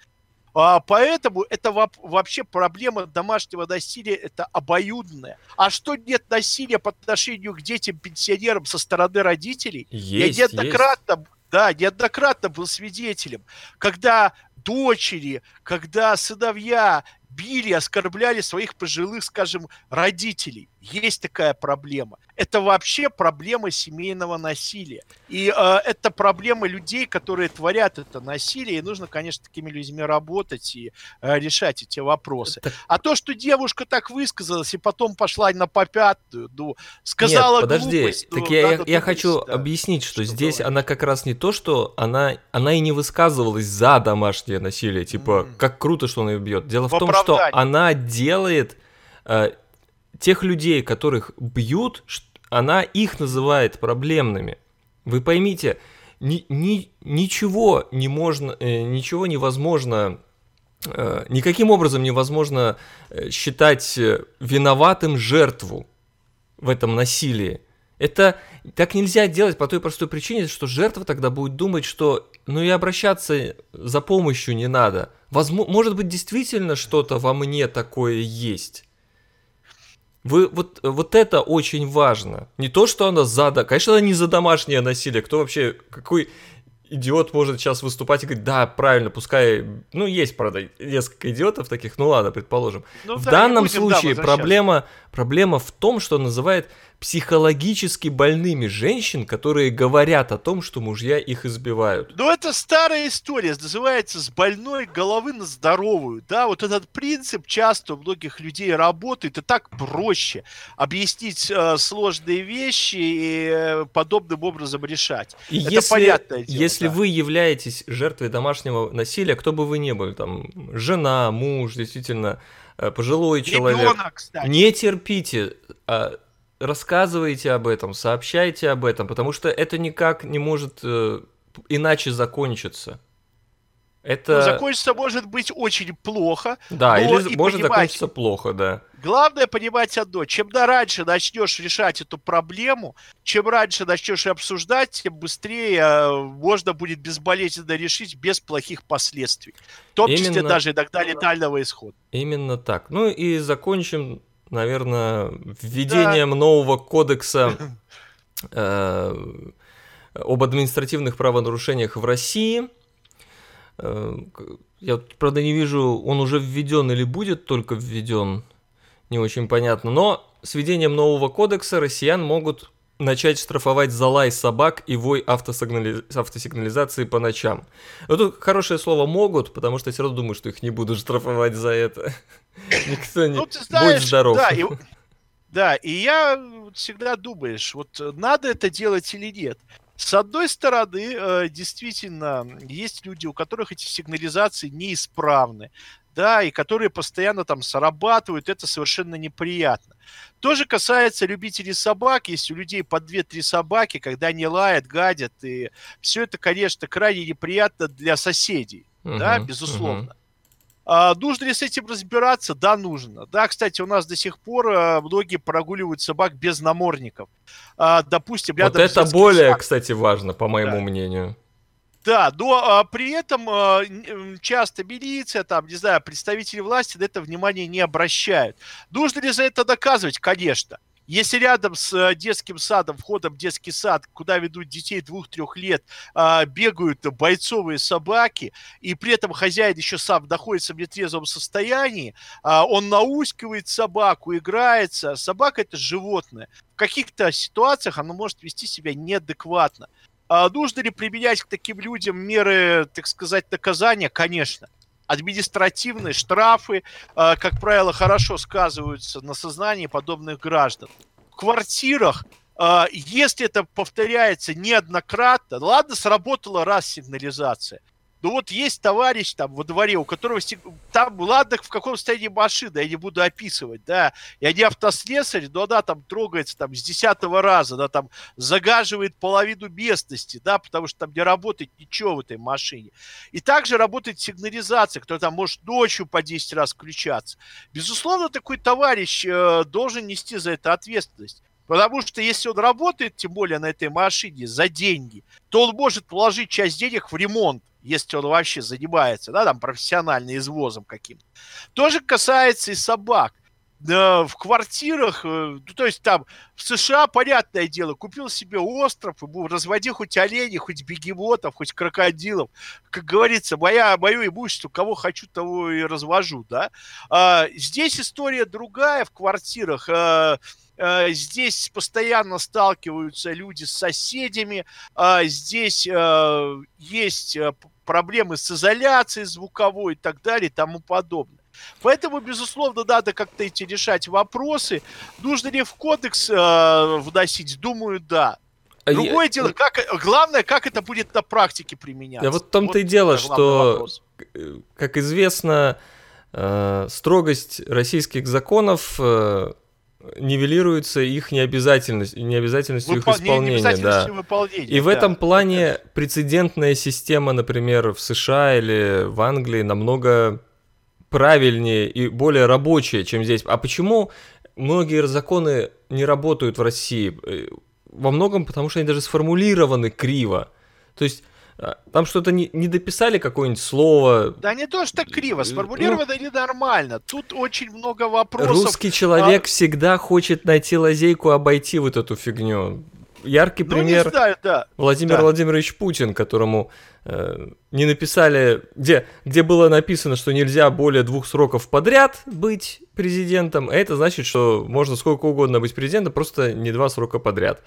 А, поэтому это вообще проблема домашнего насилия, это обоюдная. А что нет насилия по отношению к детям, пенсионерам со стороны родителей? Есть, Я неоднократно, есть. да, неоднократно был свидетелем, когда дочери, когда сыновья били, оскорбляли своих пожилых, скажем, родителей. Есть такая проблема это вообще проблема семейного насилия. И э, это проблема людей, которые творят это насилие. И нужно, конечно, такими людьми работать и э, решать эти вопросы. Это... А то, что девушка так высказалась и потом пошла на попятную, ну, сказала Нет, подожди, глупость, так ну, я, я, я хочу да, объяснить, что, что здесь говорить. она как раз не то, что она, она и не высказывалась за домашнее насилие, типа, mm. как круто, что она ее бьет. Дело в, в том, что она делает... Э, тех людей, которых бьют, она их называет проблемными. Вы поймите, ни, ни, ничего не можно, э, ничего невозможно, э, никаким образом невозможно э, считать э, виноватым жертву в этом насилии. Это так нельзя делать по той простой причине, что жертва тогда будет думать, что ну и обращаться за помощью не надо. Возможно, может быть, действительно что-то во мне такое есть. Вы, вот, вот это очень важно. Не то, что она за... Конечно, она не за домашнее насилие. Кто вообще... Какой идиот может сейчас выступать и говорить, да, правильно, пускай, ну, есть, правда, несколько идиотов таких, ну ладно, предположим. Ну, в да, данном будем, случае да, проблема, проблема в том, что называет психологически больными женщин, которые говорят о том, что мужья их избивают. Ну, это старая история, называется «с больной головы на здоровую». Да, вот этот принцип часто у многих людей работает, и так проще объяснить э, сложные вещи и э, подобным образом решать. И это если, понятное дело. Если да. вы являетесь жертвой домашнего насилия, кто бы вы ни были, там, жена, муж, действительно, э, пожилой человек, Ребенок, кстати. не терпите, а рассказывайте об этом, сообщайте об этом, потому что это никак не может э, иначе закончиться. Это... Ну, закончится может быть очень плохо. Да, или может понимать... закончиться плохо, да. Главное понимать одно. Чем да раньше начнешь решать эту проблему, чем раньше начнешь обсуждать, тем быстрее э, можно будет безболезненно решить без плохих последствий. В том Именно... числе даже иногда летального исхода. Именно так. Ну и закончим наверное, введением да. нового кодекса э, об административных правонарушениях в России. Э, я, правда, не вижу, он уже введен или будет только введен, не очень понятно. Но с введением нового кодекса россиян могут начать штрафовать за лай собак и вой автосигнали... автосигнализации по ночам. Вот тут хорошее слово «могут», потому что я все равно думаю, что их не будут штрафовать за это. Никто не... Ну, ты знаешь, Будь здоров. Да, и, да, и я всегда думаешь, вот надо это делать или нет. С одной стороны, э, действительно, есть люди, у которых эти сигнализации неисправны да, и которые постоянно там срабатывают, это совершенно неприятно. То же касается любителей собак, есть у людей по 2-3 собаки, когда они лают, гадят, и все это, конечно, крайне неприятно для соседей, uh-huh, да, безусловно. Uh-huh. А, нужно ли с этим разбираться? Да, нужно. Да, кстати, у нас до сих пор а, многие прогуливают собак без намордников. А, допустим, рядом Вот это более, сад. кстати, важно, по моему да. мнению. Да, но а, при этом а, часто милиция, там, не знаю, представители власти на это внимание не обращают. Нужно ли за это доказывать? Конечно. Если рядом с э, детским садом, входом в детский сад, куда ведут детей двух-трех лет, а, бегают бойцовые собаки, и при этом хозяин еще сам находится в нетрезвом состоянии, а, он наускивает собаку, играется. Собака это животное. В каких-то ситуациях оно может вести себя неадекватно. А нужно ли применять к таким людям меры, так сказать, наказания? Конечно административные штрафы, э, как правило, хорошо сказываются на сознании подобных граждан. В квартирах, э, если это повторяется неоднократно, ладно, сработала раз сигнализация, ну вот есть товарищ там во дворе, у которого там, ладно, в каком состоянии машина, я не буду описывать, да, и они автослесарь, но она там трогается там с десятого раза, она там загаживает половину местности, да, потому что там не работает ничего в этой машине. И также работает сигнализация, которая там может ночью по 10 раз включаться. Безусловно, такой товарищ э, должен нести за это ответственность. Потому что если он работает, тем более на этой машине, за деньги, то он может положить часть денег в ремонт если он вообще занимается, да, там, профессионально извозом каким-то. Тоже касается и собак. В квартирах, э, ну, то есть там в США, понятное дело, купил себе остров, и разводи хоть оленей, хоть бегемотов, хоть крокодилов. Как говорится, моя, мое имущество, кого хочу, того и развожу, да. А, здесь история другая в квартирах. А, здесь постоянно сталкиваются люди с соседями. А, здесь а, есть проблемы с изоляцией звуковой и так далее и тому подобное. Поэтому, безусловно, надо как-то эти решать вопросы. Нужно ли в кодекс э, вносить? Думаю, да. А Другое я... дело, как, главное, как это будет на практике применяться. Да вот в том-то вот и дело, что, вопрос. как известно, э, строгость российских законов э, нивелируется их необязательность, необязательностью Выпол... их исполнения. Да. Выполнения, и да. в этом плане прецедентная система, например, в США или в Англии намного правильнее и более рабочая, чем здесь. А почему многие законы не работают в России? Э, во многом потому, что они даже сформулированы криво. То есть там что-то не, не дописали какое-нибудь слово. Да не то, что криво, э, сформулировано ну, ненормально. Тут очень много вопросов. Русский человек а... всегда хочет найти лазейку, обойти вот эту фигню. яркий ну, пример знаю, да. Владимир да. Владимирович Путин, которому э, не написали, где, где было написано, что нельзя более двух сроков подряд быть президентом, а это значит, что можно сколько угодно быть президентом, просто не два срока подряд.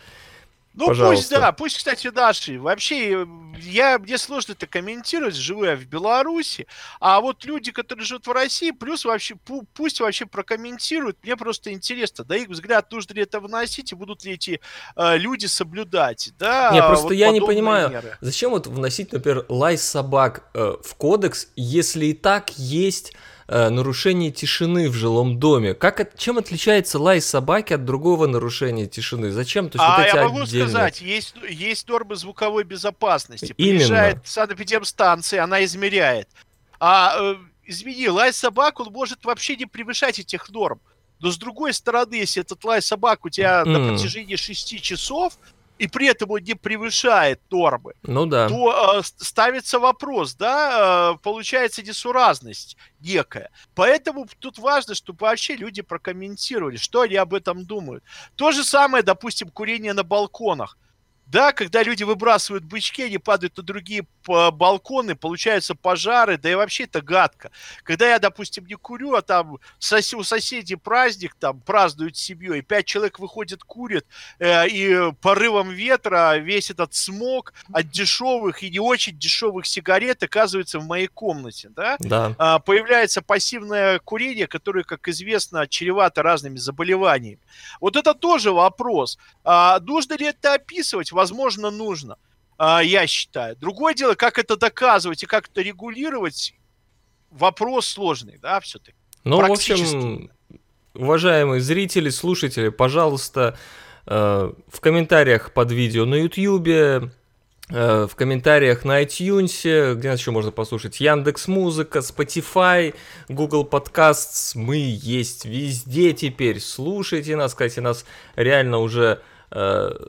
Ну Пожалуйста. пусть, да, пусть, кстати, наши. Вообще, я, мне сложно это комментировать, живу я в Беларуси, а вот люди, которые живут в России, плюс вообще, пусть вообще прокомментируют, мне просто интересно, да, их взгляд, нужно ли это вносить, и будут ли эти э, люди соблюдать, да, Не, просто вот я не понимаю, меры. зачем вот вносить, например, лай собак э, в кодекс, если и так есть э, нарушение тишины в жилом доме. Как, чем отличается лай собаки от другого нарушения тишины? Зачем? То есть, а вот эти я могу отдельные... сказать, есть, есть нормы звуковой безопасности. Именно. Приезжает санэпидемстанция, она измеряет. А, э, извини, лай собак, он может вообще не превышать этих норм. Но с другой стороны, если этот лай собак у тебя mm. на протяжении 6 часов, и при этом он не превышает нормы, ну да. то э, ставится вопрос, да, э, получается несуразность некая. Поэтому тут важно, чтобы вообще люди прокомментировали, что они об этом думают. То же самое, допустим, курение на балконах. Да, когда люди выбрасывают бычки, они падают на другие балконы, получаются пожары, да и вообще это гадко. Когда я, допустим, не курю, а там у соседей праздник, там празднуют с семьей, пять человек выходят, курят, э, и порывом ветра весь этот смог от дешевых и не очень дешевых сигарет оказывается в моей комнате, да? Да. А, появляется пассивное курение, которое, как известно, чревато разными заболеваниями. Вот это тоже вопрос. А, нужно ли это описывать? Возможно, нужно, а, я считаю. Другое дело, как это доказывать и как это регулировать, вопрос сложный, да, все-таки. Ну, в общем, уважаемые зрители, слушатели, пожалуйста, э, в комментариях под видео на YouTube, э, в комментариях на iTunes, где нас еще можно послушать, Яндекс Музыка, Spotify, Google Podcasts, мы есть везде теперь, слушайте нас, кстати, нас реально уже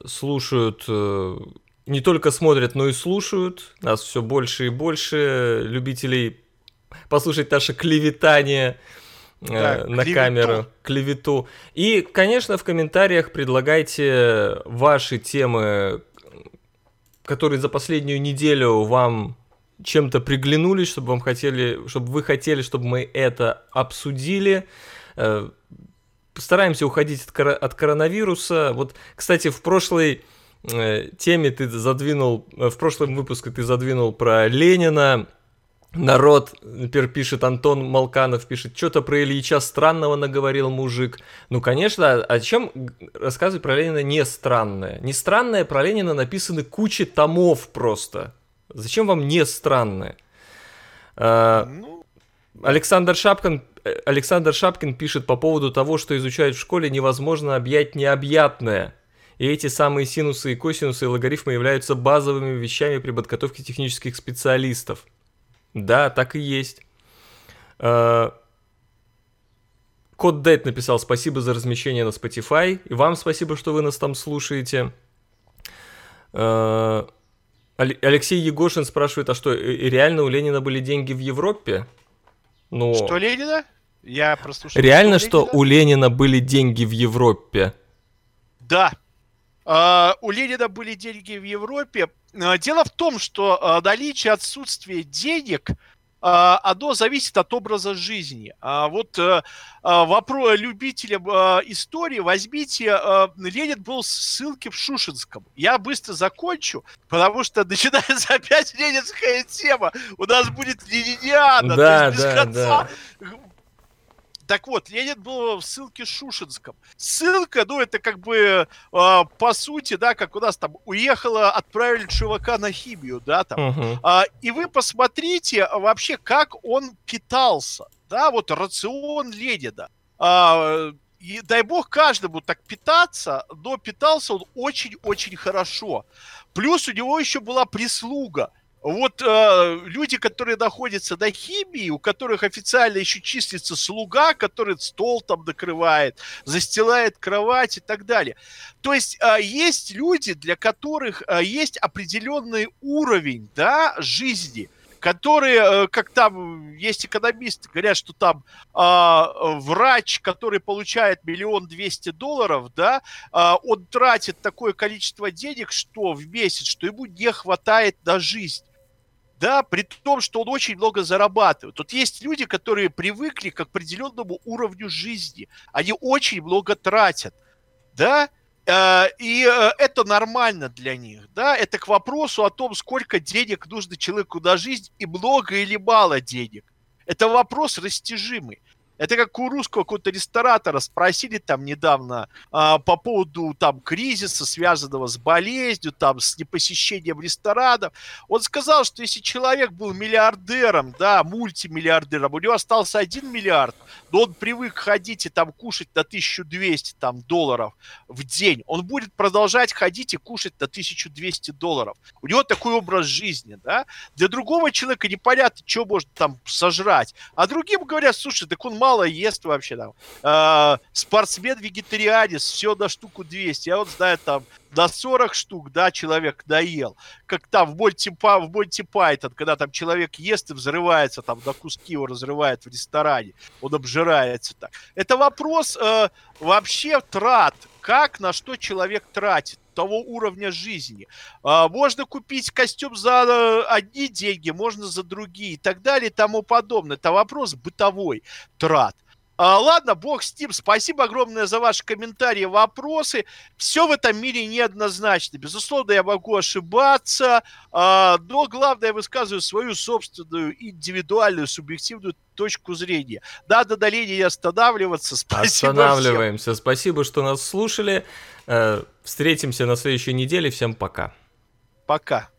слушают, э, не только смотрят, но и слушают. Нас все больше и больше любителей послушать наше клеветание э, да, на клевету. камеру, клевету. И, конечно, в комментариях предлагайте ваши темы, которые за последнюю неделю вам чем-то приглянулись, чтобы вам хотели, чтобы вы хотели, чтобы мы это обсудили. Стараемся уходить от, кор- от коронавируса. Вот, кстати, в прошлой э, теме ты задвинул, э, в прошлом выпуске ты задвинул про Ленина. Народ, например, пишет Антон Малканов, пишет, что-то про Ильича странного наговорил мужик. Ну, конечно, а о чем рассказывать про Ленина не странное? Не странное, про Ленина написаны куча томов просто. Зачем вам не странное? А, ну... Александр Шапкин Александр Шапкин пишет по поводу того, что изучают в школе, невозможно объять необъятное. И эти самые синусы и косинусы и логарифмы являются базовыми вещами при подготовке технических специалистов. Да, так и есть. А, Код Дэйт написал спасибо за размещение на Spotify. И вам спасибо, что вы нас там слушаете. А, Алексей Егошин спрашивает, а что, реально у Ленина были деньги в Европе? Ну, что Ленина? Я прослушал. Реально, что, у Ленина были деньги в Европе? Да. Uh, у Ленина были деньги в Европе. Uh, дело в том, что uh, наличие отсутствия денег оно зависит от образа жизни. Вот э, вопрос любителям истории, возьмите, Ленин был в ссылке в Шушинском. Я быстро закончу, потому что начинается опять ленинская тема. У нас будет лениниана, да, то есть без да, конца. Да так вот, Ленин был в ссылке Шушинском. Ссылка, ну, это как бы, э, по сути, да, как у нас там уехала, отправили чувака на химию, да, там. Uh-huh. А, и вы посмотрите вообще, как он питался, да, вот рацион Ленина. А, и дай бог каждому так питаться, но питался он очень-очень хорошо. Плюс у него еще была прислуга – вот э, люди, которые находятся на химии, у которых официально еще числится слуга, который стол там накрывает, застилает кровать и так далее. То есть э, есть люди, для которых э, есть определенный уровень да, жизни, которые, э, как там есть экономисты, говорят, что там э, врач, который получает миллион двести долларов, да, э, он тратит такое количество денег, что в месяц, что ему не хватает на жизнь да, при том, что он очень много зарабатывает. Тут есть люди, которые привыкли к определенному уровню жизни. Они очень много тратят, да, э, и э, это нормально для них, да, это к вопросу о том, сколько денег нужно человеку на жизнь и много или мало денег. Это вопрос растяжимый. Это как у русского какого-то ресторатора спросили там недавно а, по поводу там кризиса, связанного с болезнью, там с непосещением ресторанов. Он сказал, что если человек был миллиардером, да, мультимиллиардером, у него остался один миллиард, но он привык ходить и там кушать на 1200 там долларов в день, он будет продолжать ходить и кушать на 1200 долларов. У него такой образ жизни, да. Для другого человека непонятно, что можно там сожрать. А другим говорят, слушай, так он мало мало ест вообще там. Э, Спортсмен-вегетарианец, все на штуку 200. Я вот знаю там на 40 штук, да, человек доел. Как там в Монти, в Монти Пайтон, когда там человек ест и взрывается, там на куски его разрывает в ресторане. Он обжирается так. Это вопрос э, вообще трат. Как, на что человек тратит того уровня жизни. А, можно купить костюм за э, одни деньги, можно за другие и так далее и тому подобное. Это вопрос бытовой трат. А, ладно, бог с ним. Спасибо огромное за ваши комментарии, вопросы. Все в этом мире неоднозначно. Безусловно, я могу ошибаться, а, но главное, я высказываю свою собственную индивидуальную, субъективную точку зрения. Надо на не останавливаться. Спасибо Останавливаемся. Всем. Спасибо, что нас слушали. Э, встретимся на следующей неделе. Всем пока. Пока.